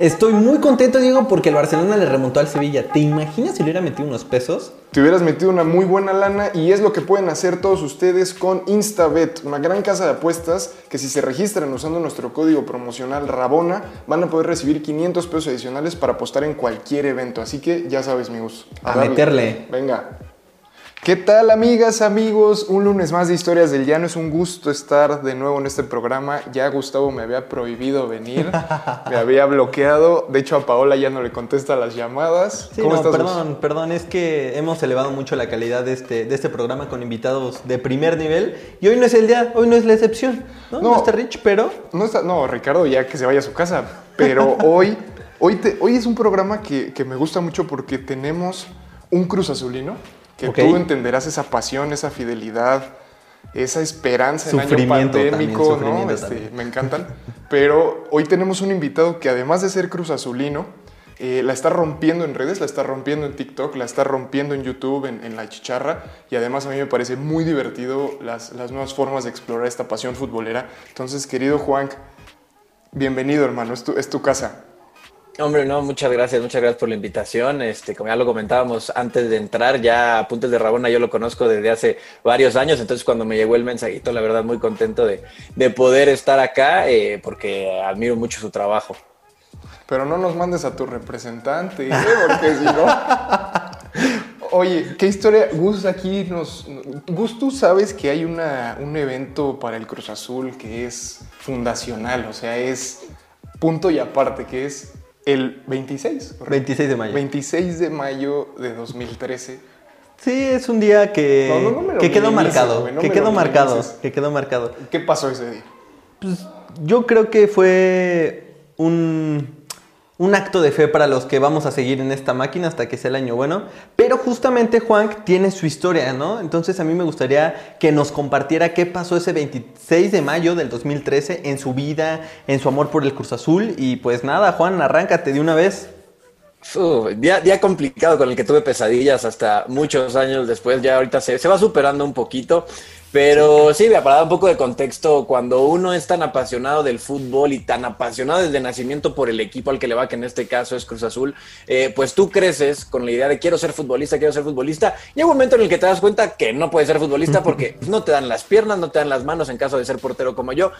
Estoy muy contento, Diego, porque el Barcelona le remontó al Sevilla. ¿Te imaginas si le hubiera metido unos pesos? Te hubieras metido una muy buena lana y es lo que pueden hacer todos ustedes con Instabet, una gran casa de apuestas que si se registran usando nuestro código promocional Rabona van a poder recibir 500 pesos adicionales para apostar en cualquier evento. Así que ya sabes, amigos. A meterle. Venga. ¿Qué tal amigas, amigos? Un lunes más de Historias del Llano. Es un gusto estar de nuevo en este programa. Ya Gustavo me había prohibido venir, me había bloqueado. De hecho, a Paola ya no le contesta las llamadas. Sí, no, perdón, perdón. Es que hemos elevado mucho la calidad de este, de este programa con invitados de primer nivel. Y hoy no es el día, hoy no es la excepción. No, no, está Rich, pero... No, está, no, Ricardo, ya que se vaya a su casa. Pero hoy, hoy, te, hoy es un programa que, que me gusta mucho porque tenemos un Cruz Azulino que tú entenderás esa pasión, esa fidelidad, esa esperanza en año Sufrimiento también, pandémico, ¿no? sufrimiento Este, me encantan. Pero hoy tenemos un invitado que además de ser Cruz Azulino, eh, la está rompiendo en redes, la está rompiendo en TikTok, la está rompiendo en YouTube, en, en La Chicharra, y además a mí me parece muy divertido las, las nuevas formas de explorar esta pasión futbolera. Entonces, querido Juan, bienvenido hermano, es tu, es tu casa. Hombre, no, muchas gracias, muchas gracias por la invitación. Este, como ya lo comentábamos antes de entrar, ya Apuntes de Rabona yo lo conozco desde hace varios años, entonces cuando me llegó el mensajito, la verdad muy contento de, de poder estar acá, eh, porque admiro mucho su trabajo. Pero no nos mandes a tu representante, ¿eh? porque si no... Oye, ¿qué historia? Gus, aquí nos... Gus, tú sabes que hay una, un evento para el Cruz Azul que es fundacional, o sea, es punto y aparte, que es el 26. ¿correcto? 26 de mayo. 26 de mayo de 2013. Sí, es un día que, No, no, no que quedó marcado. güey, que quedó marcado. minimices. Que quedó marcado. ¿Qué pasó ese día? Pues yo creo que fue un, un acto de fe para los que vamos a seguir en esta máquina hasta que sea el año bueno. Pero justamente Juan tiene su historia, ¿no? Entonces a mí me gustaría que nos compartiera qué pasó ese 26 de mayo del 2013 en su vida, en su amor por el Cruz Azul. Y pues nada, Juan, arráncate de una vez. Día, día complicado con el que tuve pesadillas hasta muchos años después, ya ahorita se, se va superando un poquito, pero sí, para dar un poco de contexto, cuando uno es tan apasionado del fútbol y tan apasionado desde nacimiento por el equipo al que le va, que en este caso es Cruz Azul, eh, pues tú creces con la idea de quiero ser futbolista, quiero ser futbolista, y hay un momento en el que te das cuenta que no puedes ser futbolista porque no te dan las piernas, no te dan las manos en caso de ser portero como yo,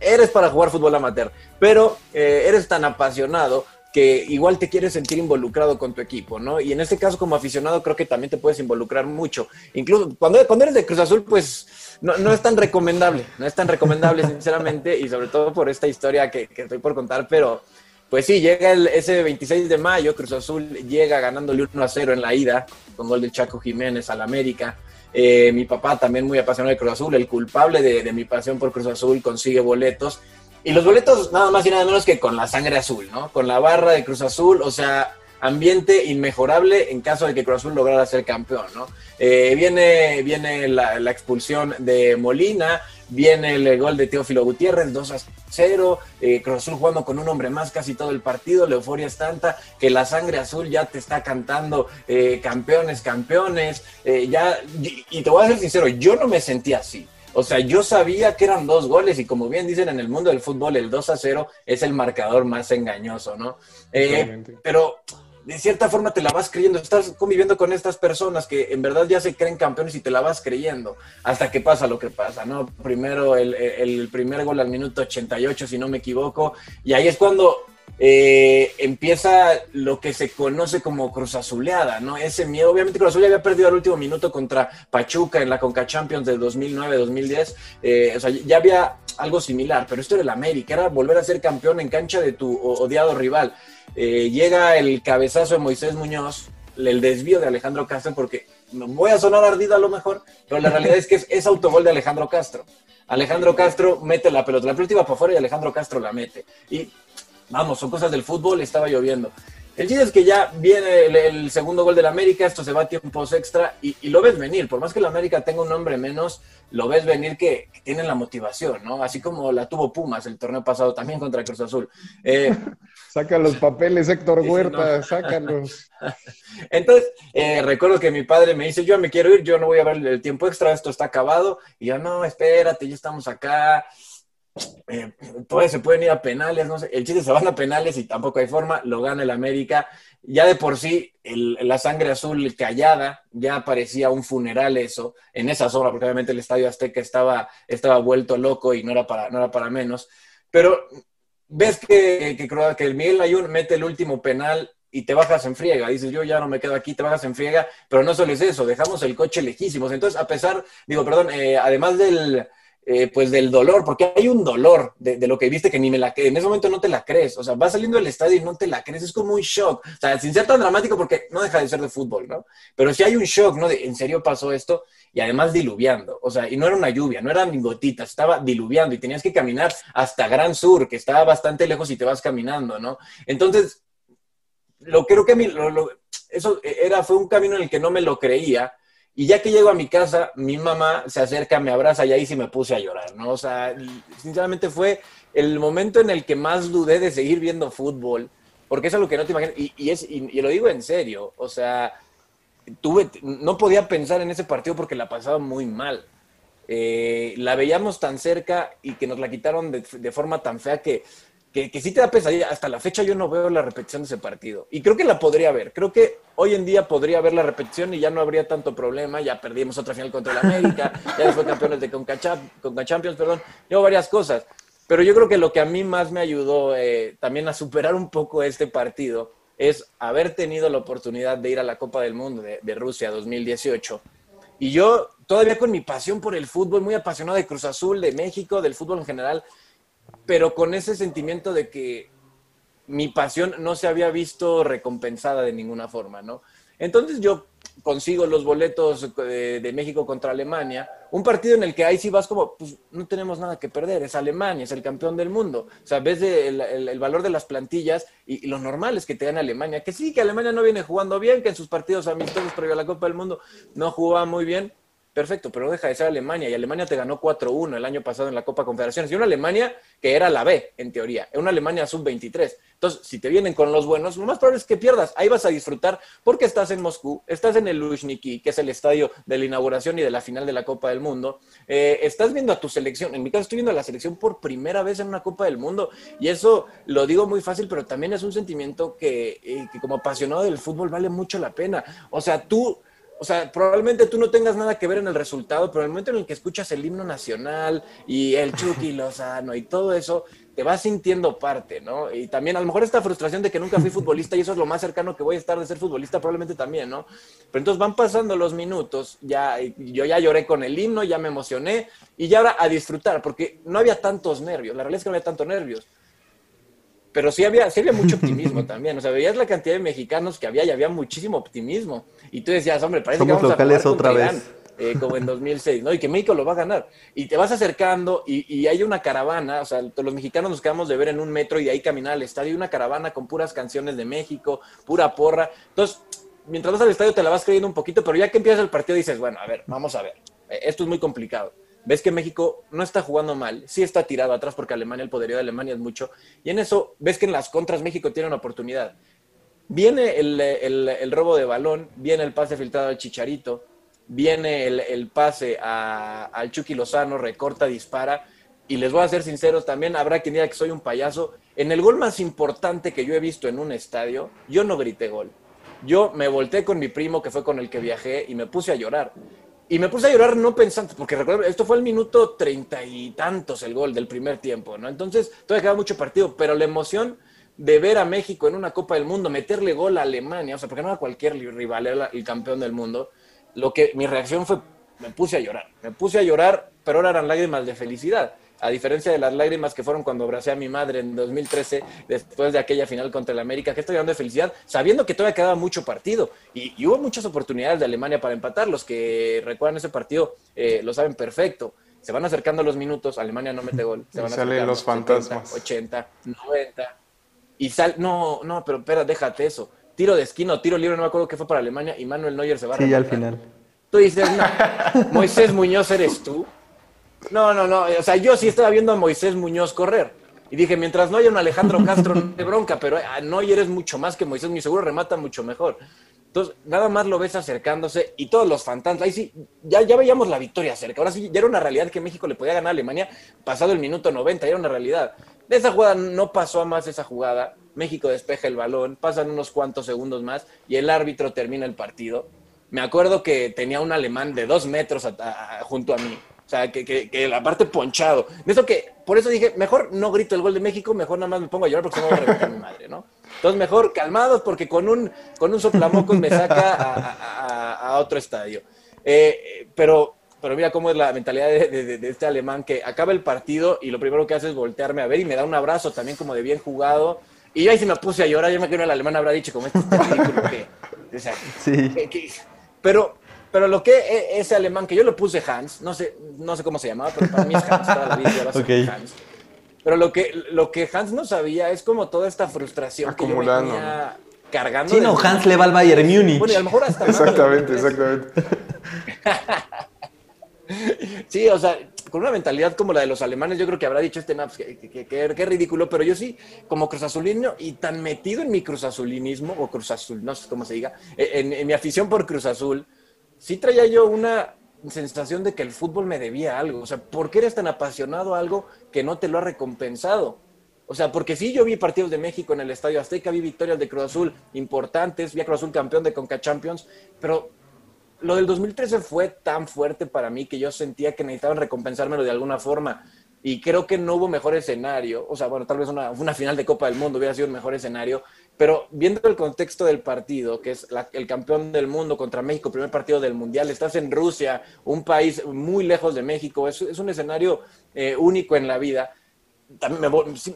eres para jugar fútbol amateur, pero eh, eres tan apasionado que igual te quieres sentir involucrado con tu equipo, ¿no? Y en este caso, como aficionado, creo que también te puedes involucrar mucho. Incluso cuando, cuando eres de Cruz Azul, pues no, no es tan recomendable, no es tan recomendable, sinceramente, y sobre todo por esta historia que, que estoy por contar, pero pues sí, llega el, ese 26 de mayo, Cruz Azul llega ganándole 1 a 0 en la ida, con gol del Chaco Jiménez al América. Eh, mi papá, también muy apasionado de Cruz Azul, el culpable de, de mi pasión por Cruz Azul, consigue boletos. Y los boletos nada más y nada menos que con la sangre azul, ¿no? Con la barra de Cruz Azul, o sea, ambiente inmejorable en caso de que Cruz Azul lograra ser campeón, ¿no? Eh, viene viene la, expulsión de Molina, viene el gol de Teófilo Gutiérrez, 2 a 0, eh, Cruz Azul jugando con un hombre más casi todo el partido, la euforia es tanta que la sangre azul ya te está cantando eh, campeones, campeones, eh, ya, y, y te voy a ser sincero, yo no me sentí así. O sea, yo sabía que eran dos goles y como bien dicen en el mundo del fútbol, el 2 a 0 es el marcador más engañoso, ¿no? Eh, pero de cierta forma te la vas creyendo, estás conviviendo con estas personas que en verdad ya se creen campeones y te la vas creyendo hasta que pasa lo que pasa, ¿no? Primero el, el primer gol al minuto 88, si no me equivoco, y ahí es cuando eh, empieza lo que se conoce como Cruz Azuleada, ¿no? Ese miedo, obviamente Cruz Azul había perdido al último minuto contra Pachuca en la Conca Champions del 2009-2010, eh, o sea, ya había algo similar, pero esto era el América, era volver a ser campeón en cancha de tu odiado rival. Eh, llega el cabezazo de Moisés Muñoz, el desvío de Alejandro Castro, porque voy a sonar ardido a lo mejor, pero la realidad es que es, es autogol de Alejandro Castro. Alejandro Castro mete la pelota, la pelota iba para afuera y Alejandro Castro la mete. Y vamos, son cosas del fútbol, estaba lloviendo. El chiste es que ya viene el, el segundo gol del América, esto se va a tiempos extra y, y lo ves venir. Por más que el América tenga un nombre menos, lo ves venir que, que tienen la motivación, ¿no? Así como la tuvo Pumas el torneo pasado también contra Cruz Azul. Eh, Saca los papeles, Héctor Huerta, no. sácalos. Entonces, eh, recuerdo que mi padre me dice, yo me quiero ir, yo no voy a ver el tiempo extra, esto está acabado. Y yo, no, espérate, ya estamos acá. Eh, se pueden ir a penales, no sé. El chiste se van a penales y tampoco hay forma, lo gana el América. Ya de por sí, la sangre azul callada, ya parecía un funeral eso, en esa zona, porque obviamente el Estadio Azteca estaba, estaba vuelto loco y no era para, no era para menos. Pero ves que, que, que el Miguel Ayun mete el último penal y te bajas en friega. Dices, yo ya no me quedo aquí, te bajas en friega, pero no solo es eso, dejamos el coche lejísimos. Entonces, a pesar, digo, perdón, eh, además del, eh, pues del dolor, porque hay un dolor de, lo que viste que ni me la que en ese momento no te la crees. O sea, vas saliendo del estadio y no te la crees, es como un shock. O sea, sin ser tan dramático, porque no deja de ser de fútbol, ¿no? Pero sí hay un shock, ¿no? De, ¿en serio pasó esto? Y además diluviando. O sea, y no era una lluvia, no eran gotitas, estaba diluviando y tenías que caminar hasta Gran Sur, que estaba bastante lejos y te vas caminando, ¿no? Entonces, lo creo que a mí, eso era, fue un camino en el que no me lo creía. Y ya que llego a mi casa, mi mamá se acerca, me abraza y ahí sí me puse a llorar, ¿no? O sea, sinceramente fue el momento en el que más dudé de seguir viendo fútbol, porque es algo que no te imaginas, y, y es, y lo digo en serio, o sea, tuve, no podía pensar en ese partido porque la pasaba muy mal. Eh, la veíamos tan cerca y que nos la quitaron de, de forma tan fea que, que, que sí te da pesadilla. Hasta la fecha yo no veo la repetición de ese partido. Y creo que la podría ver. Creo que hoy en día podría ver la repetición y ya no habría tanto problema. Ya perdimos otra final contra el América, ya fue campeones de Conca, Champ- Conca Champions, perdón. Llevo varias cosas. Pero yo creo que lo que a mí más me ayudó eh, también a superar un poco este partido es haber tenido la oportunidad de ir a la Copa del Mundo de, de Rusia 2018. Y yo, todavía con mi pasión por el fútbol, muy apasionado de Cruz Azul, de México, del fútbol en general, pero con ese sentimiento de que mi pasión no se había visto recompensada de ninguna forma, ¿no? Entonces yo consigo los boletos de, de México contra Alemania, un partido en el que ahí sí vas como, pues no tenemos nada que perder, es Alemania, es el campeón del mundo, o sea, ves el, valor de las plantillas y, y lo normal es que te gane Alemania, que sí, que Alemania no viene jugando bien, que en sus partidos amistosos previo a la Copa del Mundo no jugaba muy bien, perfecto, pero no deja de ser Alemania y Alemania te ganó 4-1 el año pasado en la Copa Confederaciones y una Alemania que era la B, en teoría, una Alemania sub-23. Entonces, si te vienen con los buenos, lo más probable es que pierdas. Ahí vas a disfrutar porque estás en Moscú, estás en el Luzhniki, que es el estadio de la inauguración y de la final de la Copa del Mundo. Eh, estás viendo a tu selección. En mi caso, estoy viendo a la selección por primera vez en una Copa del Mundo. Y eso lo digo muy fácil, pero también es un sentimiento que, eh, que como apasionado del fútbol vale mucho la pena. O sea, tú o sea, probablemente tú no tengas nada que ver en el resultado, pero en el momento en el que escuchas el himno nacional y el Chucky Lozano y todo eso, te vas sintiendo parte, ¿no? Y también a lo mejor esta frustración de que nunca fui futbolista y eso es lo más cercano que voy a estar de ser futbolista, probablemente también, ¿no? Pero entonces van pasando los minutos, ya yo ya lloré con el himno, ya me emocioné y ya ahora a disfrutar, porque no había tantos nervios, la realidad es que no había tantos nervios pero sí había, sí había mucho optimismo también. O sea, veías la cantidad de mexicanos que había y había muchísimo optimismo. Y tú decías, hombre, parece Somos que vamos locales a jugar otra vez. Irán, eh, como en 2006, ¿no? Y que México lo va a ganar. Y te vas acercando y, y hay una caravana, o sea, los mexicanos nos quedamos de ver en un metro y de ahí caminar al estadio, una caravana con puras canciones de México, pura porra. Entonces, mientras vas al estadio te la vas creyendo un poquito, pero ya que empiezas el partido dices, bueno, a ver, vamos a ver, esto es muy complicado. Ves que México no está jugando mal, sí está tirado atrás porque Alemania, el poderío de Alemania es mucho, y en eso ves que en las contras México tiene una oportunidad. Viene el, el- robo de balón, viene el pase filtrado al Chicharito, viene el, el pase a- al Chucky Lozano, recorta, dispara, y les voy a ser sinceros, también habrá quien diga que soy un payaso. En el gol más importante que yo he visto en un estadio, yo no grité gol. Yo me volteé con mi primo, que fue con el que viajé, y me puse a llorar. Y me puse a llorar no pensando, porque recuerdo, esto fue el minuto treinta y tantos el gol del primer tiempo, ¿no? Entonces, todavía queda mucho partido, pero la emoción de ver a México en una Copa del Mundo, meterle gol a Alemania, o sea, porque no era cualquier rival, era el campeón del mundo, lo que mi reacción fue, me puse a llorar, me puse a llorar, pero ahora eran lágrimas de felicidad. A diferencia de las lágrimas que fueron cuando abracé a mi madre en 2013, después de aquella final contra el América, que estoy llorando de felicidad, sabiendo que todavía quedaba mucho partido. Y, y hubo muchas oportunidades de Alemania para empatar. Los que recuerdan ese partido eh, lo saben perfecto. Se van acercando los minutos, Alemania no mete gol. Se Y van salen los fantasmas. 70, 80, 90. y sal, no, no, pero espera, déjate eso. Tiro de esquina o tiro libre, no me acuerdo qué fue para Alemania, y Manuel Neuer se va a Sí, al final. Tú dices, no, Moisés Muñoz eres tú. No, no, no. O sea, yo sí estaba viendo a Moisés Muñoz correr. Y dije, mientras no haya un Alejandro Castro, no bronca, pero a Neuer es mucho más que Moisés, mi seguro remata mucho mejor. Entonces, nada más lo ves acercándose y todos los fantasmas, ahí sí, ya, ya veíamos la victoria cerca. Ahora sí, ya era una realidad que México le podía ganar a Alemania pasado el minuto 90, ya era una realidad. De esa jugada no pasó a más esa jugada. México despeja el balón, pasan unos cuantos segundos más y el árbitro termina el partido. Me acuerdo que tenía un alemán de dos metros junto a mí. O sea, que, que, que la parte ponchado. De eso que, por eso dije, mejor no grito el gol de México, mejor nada más me pongo a llorar porque se me va a reventar mi madre, ¿no? Entonces, mejor calmados porque con un, con un soplamocos me saca a, a- a- a otro estadio. Eh, pero, pero mira cómo es la mentalidad de, de- de este alemán que acaba el partido y lo primero que hace es voltearme a ver y me da un abrazo también como de bien jugado. Y yo ahí sí me puse a llorar, yo me creo que el alemán habrá dicho como este está ridículo que... o sea, Sí. que- que- pero, pero lo que e- ese alemán, que yo le puse Hans, no sé, no sé cómo se llamaba, pero para mí es Hans, toda la vida ahora soy Ok. Hans. Pero lo que, lo que Hans no sabía es como toda esta frustración que yo Acumulando, venía cargando. Sí, no, Hans le va al Bayern Múnich. Bueno, y a lo mejor hasta Exactamente, 2003. exactamente. Sí, o sea, con una mentalidad como la de los alemanes, yo creo que habrá dicho este Naps que, que, que- que- que ridículo, pero yo sí, como Cruz Azulino y tan metido en mi Cruz Azulinismo, o Cruz Azul, no sé cómo se diga, eh, en, en mi afición por Cruz Azul, sí traía yo una sensación de que el fútbol me debía algo. O sea, ¿por qué eres tan apasionado a algo que no te lo ha recompensado? O sea, porque sí, yo vi partidos de México en el Estadio Azteca, vi victorias de Cruz Azul importantes, vi a Cruz Azul campeón de Conca Champions, pero lo del 2013 fue tan fuerte para mí que yo sentía que necesitaban recompensármelo de alguna forma. Y creo que no hubo mejor escenario. O sea, bueno, tal vez una, una final de Copa del Mundo hubiera sido el mejor escenario. Pero viendo el contexto del partido, que es la- el campeón del mundo contra México, primer partido del Mundial, estás en Rusia, un país muy lejos de México, es, un escenario eh, único en la vida. Me,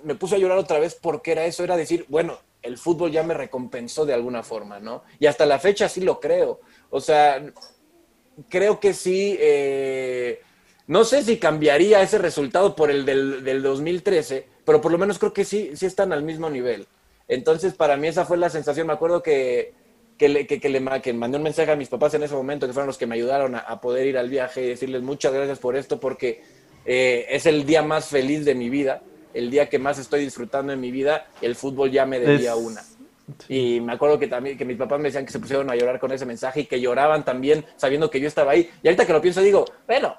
me puse a llorar otra vez porque era eso, era decir, bueno, el fútbol ya me recompensó de alguna forma, ¿no? Y hasta la fecha sí lo creo. O sea, creo que sí. eh, no sé si cambiaría ese resultado por el del, del 2013, pero por lo menos creo que sí, sí están al mismo nivel. Entonces, para mí esa fue la sensación. Me acuerdo que, que, le, que, que le que mandé un mensaje a mis papás en ese momento, que fueron los que me ayudaron a, a poder ir al viaje y decirles muchas gracias por esto, porque eh, es el día más feliz de mi vida, el día que más estoy disfrutando en mi vida. El fútbol ya me debía Es- una. Y me acuerdo que también que mis papás me decían que se pusieron a llorar con ese mensaje y que lloraban también sabiendo que yo estaba ahí. Y ahorita que lo pienso digo, bueno,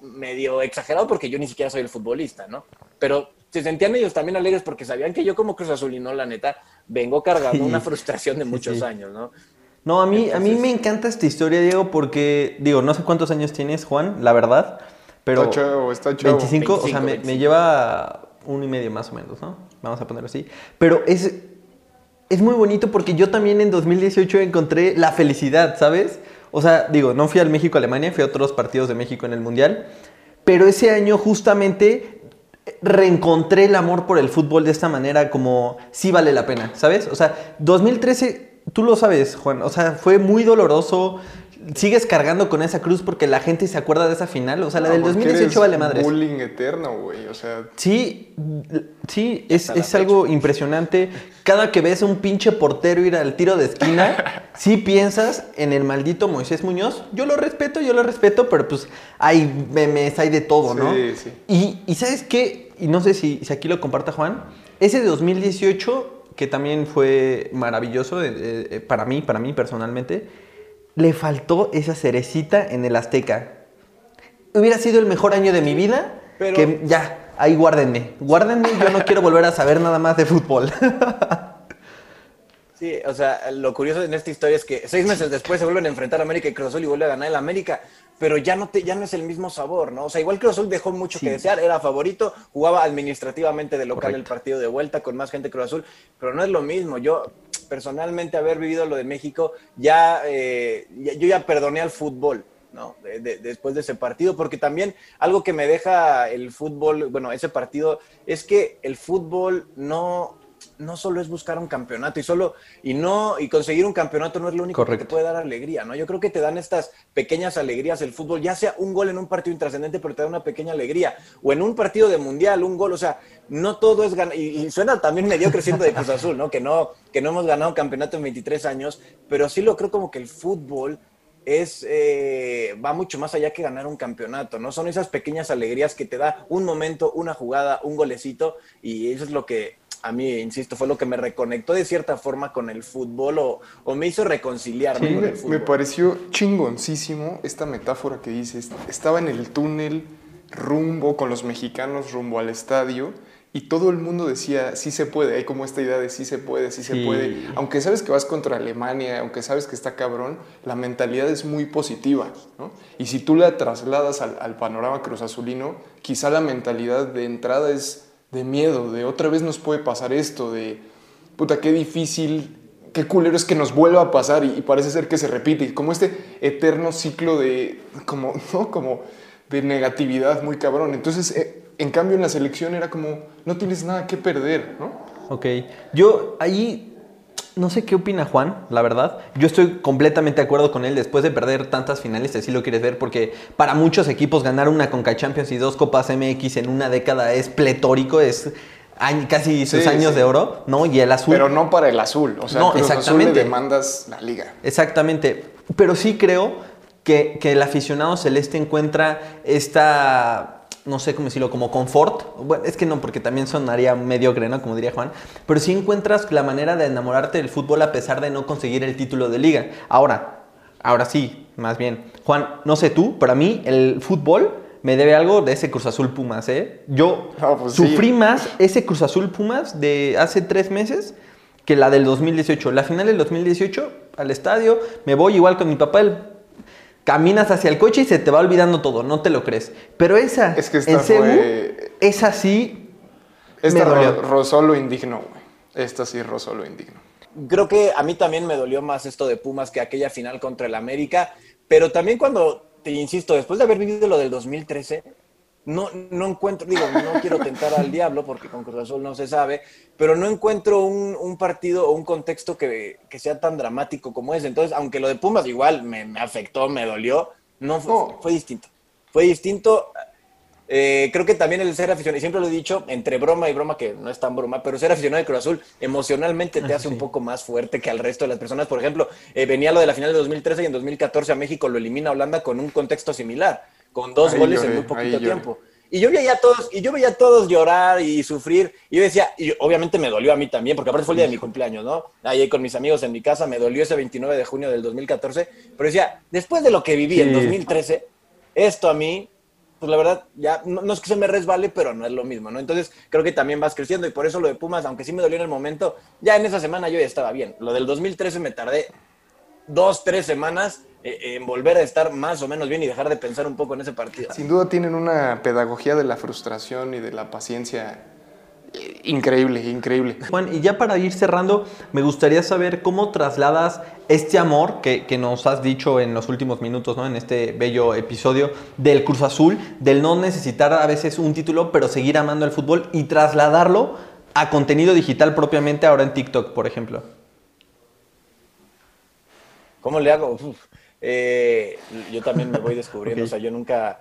medio exagerado porque yo ni siquiera soy el futbolista, ¿no? Pero se sentían ellos también alegres porque sabían que yo como Cruz Azulino, la neta, vengo cargando Sí. una frustración de muchos sí. años, ¿no? No, a mí, a mí me encanta esta historia, Diego, porque, digo, no sé cuántos años tienes, Juan, la verdad, pero... Está chavo, está chavo. 25, o sea, 25, me, 25. me lleva uno y medio más o menos, ¿no? Vamos a ponerlo así. Pero es, es muy bonito porque yo también en 2018 encontré la felicidad, ¿sabes? O sea, digo, no fui al México-Alemania, fui a otros partidos de México en el Mundial, pero ese año justamente reencontré el amor por el fútbol de esta manera como sí vale la pena, ¿sabes? O sea, 2013, tú lo sabes, Juan, o sea, fue muy doloroso. Sigues cargando con esa cruz porque la gente se acuerda de esa final. O sea, la No, del porque 2018 eres vale madres. Bullying eterno, güey. O sea, Sí, sí, es, es algo impresionante. Cada que ves a un pinche portero ir al tiro de esquina, sí piensas en el maldito Moisés Muñoz. Yo lo respeto, yo lo respeto, pero pues hay memes, hay de todo, ¿no? Sí, sí. Y, y ¿sabes qué? Y no sé si, si aquí lo comparta Juan. Ese de 2018, que también fue maravilloso eh, eh, para mí, para mí personalmente, le faltó esa cerecita en el Azteca. Hubiera sido el mejor año de mi vida, Pero- que ya, ahí guárdenme. Guárdenme, yo no quiero volver a saber nada más de fútbol. Sí, o sea, lo curioso en esta historia es que seis meses después se vuelven a enfrentar a América y Cruz Azul y vuelve a ganar el América, pero ya no, te, ya no es el mismo sabor, ¿no? O sea, igual Cruz Azul dejó mucho que desear, era favorito, jugaba administrativamente de local el partido de vuelta con más gente Cruz Azul, pero no es lo mismo. Yo, personalmente, haber vivido lo de México, ya, eh, ya- yo ya perdoné al fútbol. ¿no? De- de- después de ese partido, porque también algo que me deja el fútbol, bueno, ese partido, es que el fútbol no, no solo es buscar un campeonato y solo y no y conseguir un campeonato no es lo único que Correcto. te puede dar alegría, ¿no? Yo creo que te dan estas pequeñas alegrías el fútbol, ya sea un gol en un partido intrascendente, pero te da una pequeña alegría o en un partido de mundial, un gol, o sea, no todo es ganar y, y suena también medio creciendo de Cruz Azul, ¿no? Que no que no hemos ganado un campeonato en 23 años, pero sí lo creo como que el fútbol es eh, va mucho más allá que ganar un campeonato, ¿no? Son esas pequeñas alegrías que te da un momento, una jugada, un golecito, y eso es lo que a mí, insisto, fue lo que me reconectó de cierta forma con el fútbol o, o me hizo reconciliarme Sí, con me, el fútbol. me pareció chingoncísimo esta metáfora que dices. Estaba en el túnel rumbo con los mexicanos rumbo al estadio y todo el mundo decía, sí se puede, hay como esta idea de sí se puede, sí, se puede. Aunque sabes que vas contra Alemania, aunque sabes que está cabrón, la mentalidad es muy positiva, ¿no? Y si tú la trasladas al, al panorama cruzazulino, quizá la mentalidad de entrada es de miedo, de otra vez nos puede pasar esto, de puta, qué difícil, qué culero es que nos vuelva a pasar y, parece ser que se repite, como este eterno ciclo de, como, ¿no? Como de negatividad muy cabrón. Entonces, eh, en cambio en la selección era como, no tienes nada que perder, ¿no? Ok. Yo ahí no sé qué opina Juan, la verdad. Yo estoy completamente de acuerdo con él después de perder tantas finales, si así lo quieres ver, porque para muchos equipos ganar una Conca Champions y dos Copas MX en una década es pletórico, es casi sus Sí, años sí. de oro, ¿no? Y el azul. Pero no para el azul, o sea, No, Cruz Azul le exactamente. demandas la liga. Exactamente. Pero sí creo que, que el aficionado celeste encuentra esta, no sé cómo decirlo, como confort. Bueno, es que no, porque también sonaría mediocre, ¿no? Como diría Juan. Pero sí encuentras la manera de enamorarte del fútbol a pesar de no conseguir el título de liga. Ahora, ahora sí, más bien. Juan, no sé tú, para mí el fútbol me debe algo de ese Cruz Azul Pumas, ¿eh? Yo Ah, pues sí. sufrí más ese Cruz Azul Pumas de hace tres meses que la del 2018. La final del 2018, al estadio, me voy igual con mi papá, el- caminas hacia el coche y se te va olvidando todo, no te lo crees. Pero esa, Es que esta en Cebu, fue- esa sí, Esta Me dolió. rozó lo indigno, güey. Esta sí rozó lo indigno. Creo que a mí también me dolió más esto de Pumas que aquella final contra el América, pero también cuando, te insisto, después de haber vivido lo del 2013, no, no encuentro, digo, no quiero tentar al diablo porque con Cruz Azul no se sabe, pero no encuentro un, un partido o un contexto que, que sea tan dramático como ese. Entonces, aunque lo de Pumas igual me, me afectó, me dolió, no fue, No. fue distinto. Fue distinto. Eh, creo que también el ser aficionado, y siempre lo he dicho, entre broma y broma, que no es tan broma, pero ser aficionado de Cruz Azul emocionalmente te hace un poco más fuerte que al resto de las personas. Por ejemplo, eh, venía lo de la final de 2013 y en 2014 a México lo elimina Holanda con un contexto similar, con dos Ahí goles lloré, en muy poquito lloré. tiempo. Y yo veía a todos, y yo veía a todos llorar y sufrir. Y yo decía, y obviamente me dolió a mí también, porque aparte fue el día de mi cumpleaños, ¿no? Ahí con mis amigos en mi casa, me dolió ese 29 de junio del 2014. Pero decía, después de lo que viví en Sí. 2013, esto a mí, pues la verdad, ya no, no es que se me resbale, pero no es lo mismo, ¿no? Entonces creo que también vas creciendo y por eso lo de Pumas, aunque sí me dolió en el momento, ya en esa semana yo ya estaba bien. Lo del 2013 me tardé dos, tres semanas en volver a estar más o menos bien y dejar de pensar un poco en ese partido. Sin duda tienen una pedagogía de la frustración y de la paciencia eh, increíble, increíble. Juan, y ya para ir cerrando, me gustaría saber cómo trasladas este amor que, que nos has dicho en los últimos minutos, ¿no? En este bello episodio del Cruz Azul, del no necesitar a veces un título, pero seguir amando el fútbol y trasladarlo a contenido digital propiamente ahora en TikTok, por ejemplo. ¿Cómo le hago? Uf, eh, yo también me voy descubriendo, o sea, yo nunca...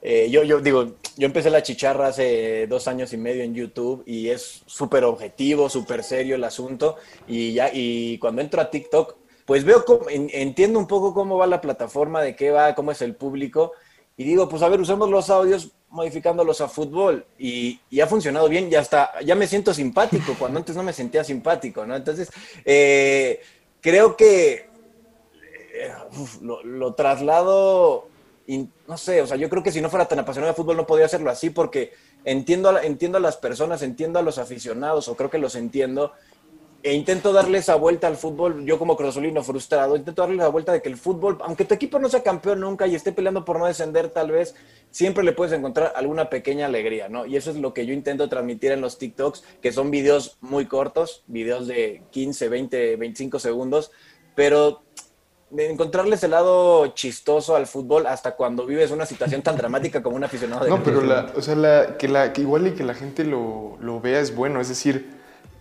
eh, yo, yo digo, yo empecé la chicharra hace dos años y medio en YouTube y es súper objetivo, súper serio el asunto y ya, y cuando entro a TikTok, pues veo, cómo- entiendo un poco cómo va la plataforma, de qué va, cómo es el público y digo, pues a ver, usemos los audios modificándolos a fútbol y, y ha funcionado bien y hasta ya me siento simpático cuando antes no me sentía simpático, ¿no? Entonces, eh, creo que eh, uf, lo, lo traslado, no sé, o sea, yo creo que si no fuera tan apasionado de fútbol no podría hacerlo así porque entiendo a, entiendo a las personas, entiendo a los aficionados, o creo que los entiendo, e intento darle esa vuelta al fútbol, yo como cruzolino frustrado, intento darle la vuelta de que el fútbol, aunque tu equipo no sea campeón nunca y esté peleando por no descender tal vez, siempre le puedes encontrar alguna pequeña alegría, ¿no? Y eso es lo que yo intento transmitir en los TikToks, que son videos muy cortos, videos de 15, 20, 25 segundos, pero encontrarles el lado chistoso al fútbol hasta cuando vives una situación tan dramática como un aficionado de No, pero la, o sea, la, que, la, que igual y que la gente lo, lo vea es bueno. Es decir,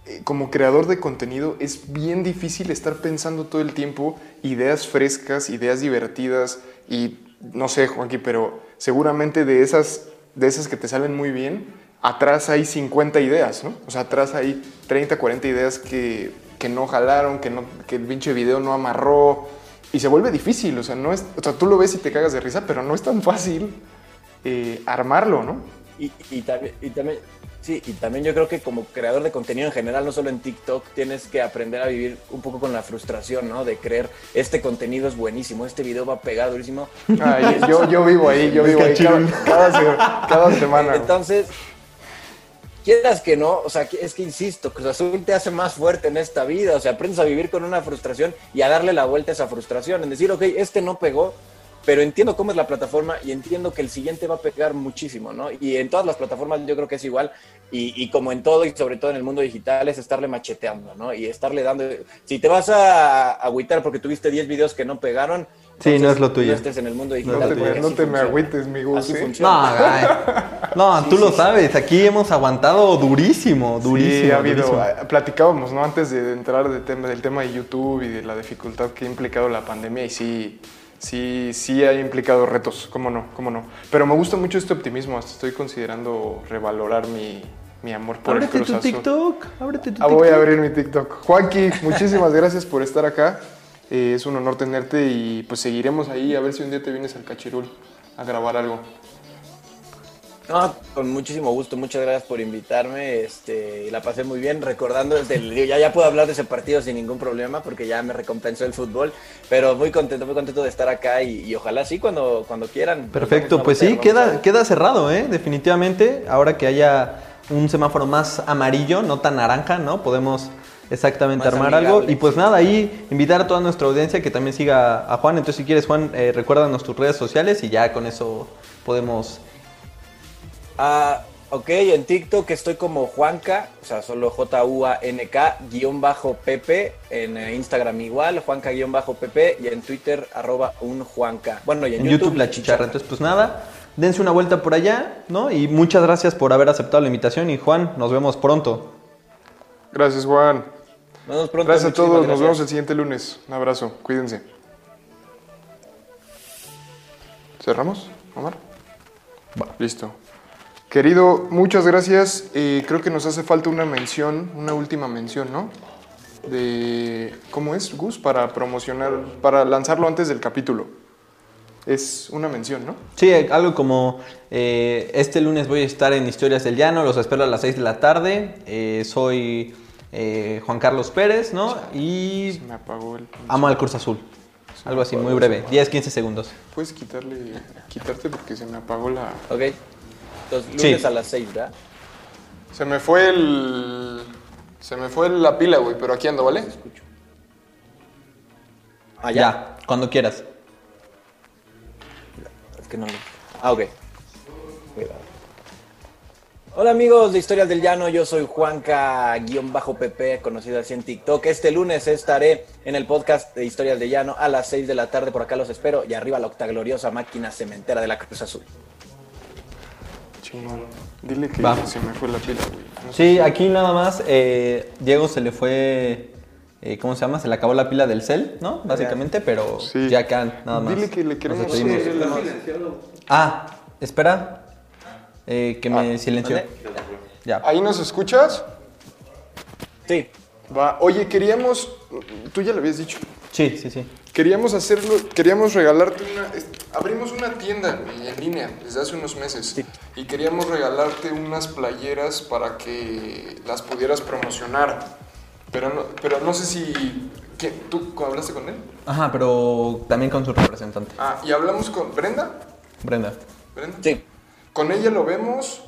eh, como creador de contenido es bien difícil estar pensando todo el tiempo ideas frescas, ideas divertidas y no sé, Juanqui, pero seguramente de esas, de esas que te salen muy bien, atrás hay 50 ideas, ¿no? O sea, atrás hay 30, 40 ideas que, que no jalaron, que, no, que el pinche video no amarró y se vuelve difícil, o sea, no es, o sea, tú lo ves y te cagas de risa, pero no es tan fácil eh, armarlo, ¿no? Y, y también, y también, sí, y también yo creo que como creador de contenido en general, no solo en TikTok, tienes que aprender a vivir un poco con la frustración, ¿no? De creer, este contenido es buenísimo, este video va a pegar durísimo. Ay, yo, yo vivo ahí, yo vivo ahí cada, cada semana. Entonces, quieras que no, o sea, es que insisto, Cruz Azul te hace más fuerte en esta vida, o sea, aprendes a vivir con una frustración y a darle la vuelta a esa frustración, en decir, ok, este no pegó, pero entiendo cómo es la plataforma y entiendo que el siguiente va a pegar muchísimo, ¿no? Y en todas las plataformas yo creo que es igual, y, y como en todo y sobre todo en el mundo digital, es estarle macheteando, ¿no? Y estarle dando, si te vas a agüitar porque tuviste 10 videos que no pegaron, Sí, no entonces es lo tuyo. No estés en el mundo digital. No te, me, no te me funciona. agüites, mi Gus, Así ¿eh? No, no, tú lo sabes. Aquí hemos aguantado durísimo, durísimo. Sí, ha habido, durísimo. ah, platicábamos, ¿no? Antes de entrar del tema, del tema de YouTube y de la dificultad que ha implicado la pandemia y sí, sí, sí ha implicado retos, cómo no, cómo no. Pero me gusta mucho este optimismo, hasta estoy considerando revalorar mi, mi amor por el Ábrete Cruz tu Azul. TikTok. Ábrete tu Ah, voy a TikTok. abrir mi TikTok. Juanqui, muchísimas gracias por estar acá. Eh, es un honor tenerte y pues seguiremos ahí a ver si un día te vienes al Cachirul a grabar algo. No, con muchísimo gusto, muchas gracias por invitarme, este, la pasé muy bien, recordando desde el, ya, ya puedo hablar de ese partido sin ningún problema porque ya me recompensó el fútbol, pero muy contento, muy contento de estar acá y, y ojalá sí cuando, cuando quieran. Perfecto, pues sí, queda, queda cerrado, ¿eh? Definitivamente. Ahora que haya un semáforo más amarillo, no tan naranja, ¿no? Podemos exactamente Más armar amigable, algo. Y pues sí. nada, ahí invitar a toda nuestra audiencia que también siga a Juan. Entonces, si quieres, Juan, eh, recuérdanos tus redes sociales y ya con eso podemos. Ah, ok, en TikTok estoy como Juanca, o sea, solo J-U-A-N-K, guion bajo Pepe, en eh, Instagram igual, Juanca guion bajo Pepe, y en Twitter, arroba un Juanca. Bueno, y en, En YouTube, La Chicharra. Entonces, pues nada, dense una vuelta por allá, ¿no? Y muchas gracias por haber aceptado la invitación. Y Juan, nos vemos pronto. Gracias, Juan. Nos vemos pronto. Gracias a todos. Nos vemos el siguiente lunes. Un abrazo. Cuídense. ¿Cerramos, Omar? Listo. Querido, muchas gracias. Eh, creo que nos hace falta una mención, una última mención, ¿no? De cómo es, Gus, para promocionar, para lanzarlo antes del capítulo. Es una mención, ¿no? Sí, algo como eh, este lunes voy a estar en Historias del Llano, los espero a las 6 de la tarde. Eh, soy eh, Juan Carlos Pérez, ¿no? Y Se me apagó el. amo al Cruz Azul. Algo así, muy breve, 10-15 segundos. Puedes quitarle, quitarte porque se me apagó la. Ok. Entonces, Sí. lunes a las 6, ¿verdad? Se me fue el. Se me fue la pila, güey, pero aquí ando, ¿vale? Ah, ya, cuando quieras. Es que no lo... Ah, ok. Hola amigos de Historias del Llano, yo soy Juanca-PP, conocido así en TikTok. Este lunes estaré en el podcast de Historias del Llano a las 6 de la tarde, por acá los espero. Y arriba la octagloriosa máquina cementera de la Cruz Azul. Chingón. Dile que Va. se me fue la pila, güey. No sé. Sí, aquí nada más, eh, Diego se le fue, eh, ¿cómo se llama? Se le acabó la pila del cel, ¿no? Básicamente, pero Sí. ya acá nada más. Dile que le Nos queremos hacer el- Ah, espera, eh, que me Ah, silenció. ¿Ahí nos escuchas? Sí, Va. Oye, queríamos. Tú ya lo habías dicho. Sí, sí, sí. Queríamos hacerlo, queríamos regalarte una. Abrimos una tienda en línea desde hace unos meses y queríamos regalarte unas playeras para que las pudieras promocionar. Pero no, pero no sé si. ¿qué? ¿Tú hablaste con él? Ajá, pero también con su representante, Ah, y hablamos con Brenda. Brenda. Brenda. sí. Con ella lo vemos.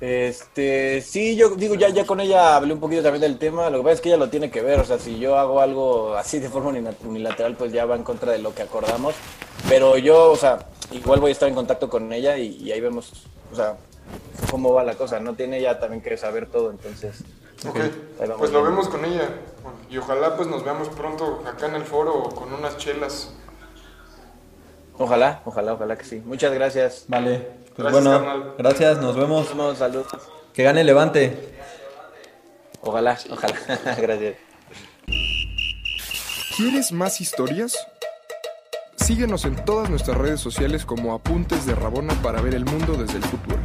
Este, sí, yo digo, ya, ya con ella hablé un poquito también del tema. Lo que pasa es que ella lo tiene que ver. O sea, si yo hago algo así de forma unilateral, pues ya va en contra de lo que acordamos. Pero yo, o sea, igual voy a estar en contacto con ella y, y ahí vemos, o sea, cómo va la cosa. No tiene ella también que saber todo, entonces. Ok, pues lo vemos con ella. Bueno, y ojalá pues nos veamos pronto acá en el foro con unas chelas. Ojalá, ojalá, ojalá que sí. Muchas gracias. Vale, pues Gracias, bueno, carnal. gracias, nos vemos. Nos vemos, saludos. Que gane Levante. Ojalá, ojalá. Gracias. ¿Quieres más historias? Síguenos en todas nuestras redes sociales como Apuntes de Rabona para ver el mundo desde el fútbol.